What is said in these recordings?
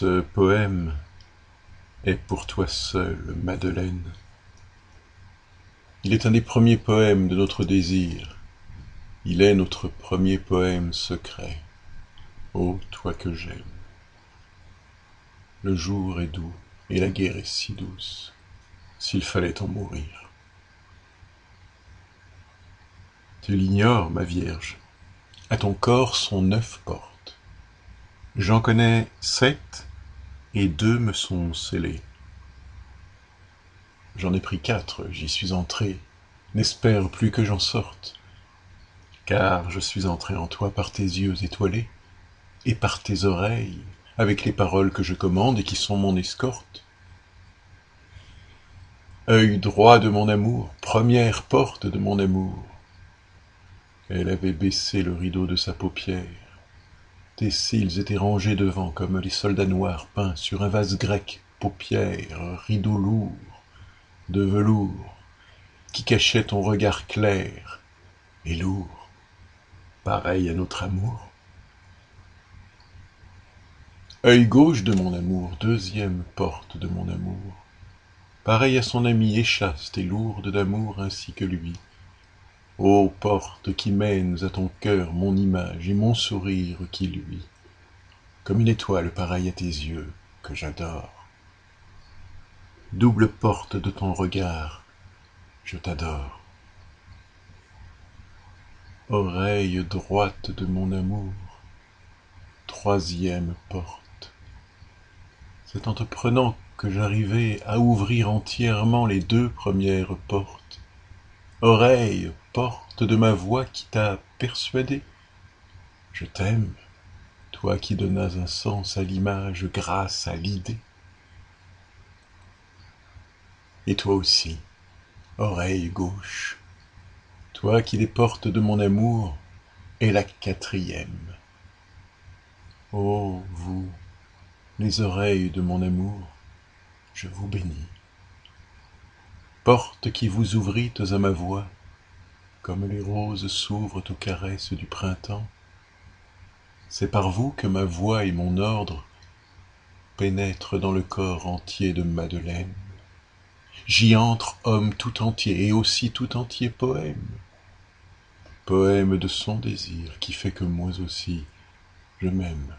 Ce poème est pour toi seule, Madeleine. Il est un des premiers poèmes de notre désir. Il est notre premier poème secret. Ô toi que j'aime. Le jour est doux et la guerre est si douce, s'il fallait en mourir. Tu l'ignores, ma Vierge, à ton corps sont neuf portes. J'en connais sept, et deux me sont scellées. J'en ai pris quatre, j'y suis entré, n'espère plus que j'en sorte, car je suis entré en toi par tes yeux étoilés, et par tes oreilles, avec les paroles que je commande et qui sont mon escorte. Œil droit de mon amour, première porte de mon amour. Elle avait baissé le rideau de sa paupière, tes cils étaient rangés devant comme les soldats noirs peints sur un vase grec, paupières, rideau lourd, de velours, qui cachait ton regard clair et lourd, pareil à notre amour. Œil gauche de mon amour, deuxième porte de mon amour, pareil à son ami échaste et lourde d'amour ainsi que lui. Ô porte qui mènes à ton cœur mon image et mon sourire qui luit, comme une étoile pareille à tes yeux que j'adore. Double porte de ton regard, je t'adore. Oreille droite de mon amour, troisième porte. C'est en te prenant que j'arrivai à ouvrir entièrement les deux premières portes. Oreille porte de ma voix qui t'a persuadé. Je t'aime, toi qui donnas un sens à l'image grâce à l'idée. Et toi aussi, oreille gauche, toi qui les portes de mon amour, est la quatrième. Ô vous, les oreilles de mon amour, je vous bénis. Porte qui vous ouvrîtes à ma voix, comme les roses s'ouvrent aux caresses du printemps. C'est par vous que ma voix et mon ordre pénètrent dans le corps entier de Madeleine. J'y entre homme tout entier et aussi tout entier poème. Poème de son désir qui fait que moi aussi je m'aime.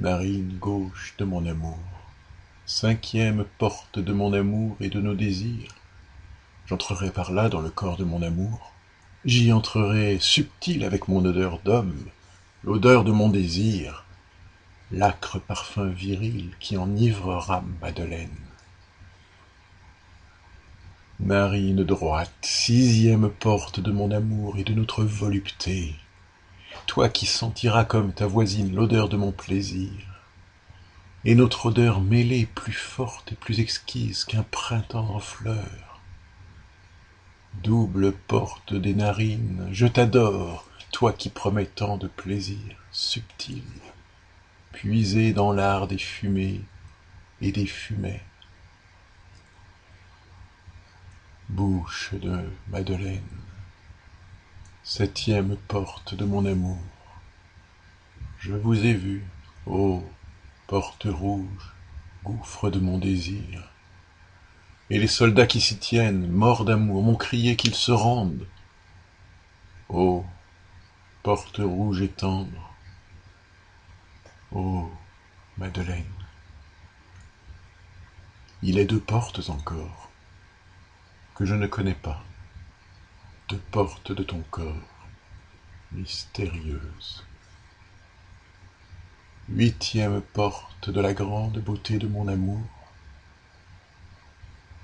Narine gauche de mon amour, cinquième porte de mon amour et de nos désirs, J'entrerai par là dans le corps de mon amour. J'y entrerai subtil avec mon odeur d'homme, l'odeur de mon désir, l'âcre parfum viril qui enivrera Madeleine. Narine droite, sixième porte de mon amour et de notre volupté, toi qui sentiras comme ta voisine l'odeur de mon plaisir, et notre odeur mêlée plus forte et plus exquise qu'un printemps en fleurs, Double porte des narines, je t'adore, toi qui promets tant de plaisirs subtils, puisé dans l'art des fumées et des fumets. Bouche de Madeleine, septième porte de mon amour, je vous ai vu, ô porte rouge, gouffre de mon désir, et les soldats qui s'y tiennent, morts d'amour, m'ont crié qu'ils se rendent. Ô porte rouge et tendre, ô Madeleine, il est deux portes encore que je ne connais pas, deux portes de ton corps mystérieuses. Huitième porte de la grande beauté de mon amour,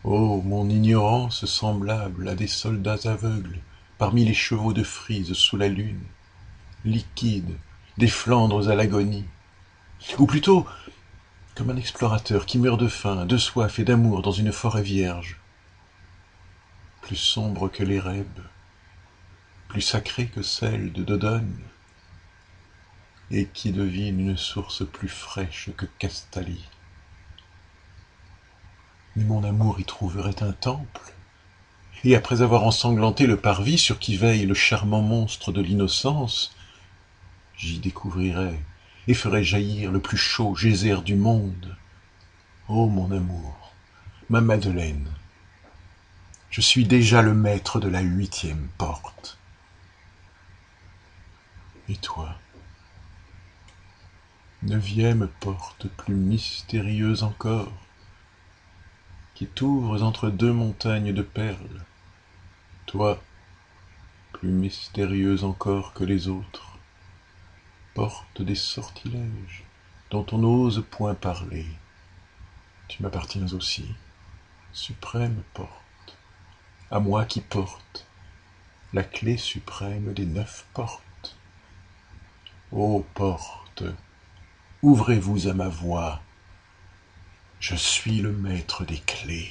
Oh, mon ignorance semblable à des soldats aveugles parmi les chevaux de frise sous la lune, liquide, des Flandres à l'agonie, ou plutôt comme un explorateur qui meurt de faim, de soif et d'amour dans une forêt vierge, plus sombre que rêves, plus sacrée que celle de Dodone, et qui devine une source plus fraîche que Castalie mais mon amour y trouverait un temple. Et après avoir ensanglanté le parvis sur qui veille le charmant monstre de l'innocence, j'y découvrirais et ferait jaillir le plus chaud geyser du monde. Ô mon amour, ma Madeleine, je suis déjà le maître de la huitième porte. Et toi, neuvième porte plus mystérieuse encore, qui t'ouvres entre deux montagnes de perles, toi, plus mystérieuse encore que les autres, porte des sortilèges dont on n'ose point parler. Tu m'appartiens aussi, suprême porte, à moi qui porte la clé suprême des neuf portes. Ô porte, ouvrez-vous à ma voix, je suis le maître des clés.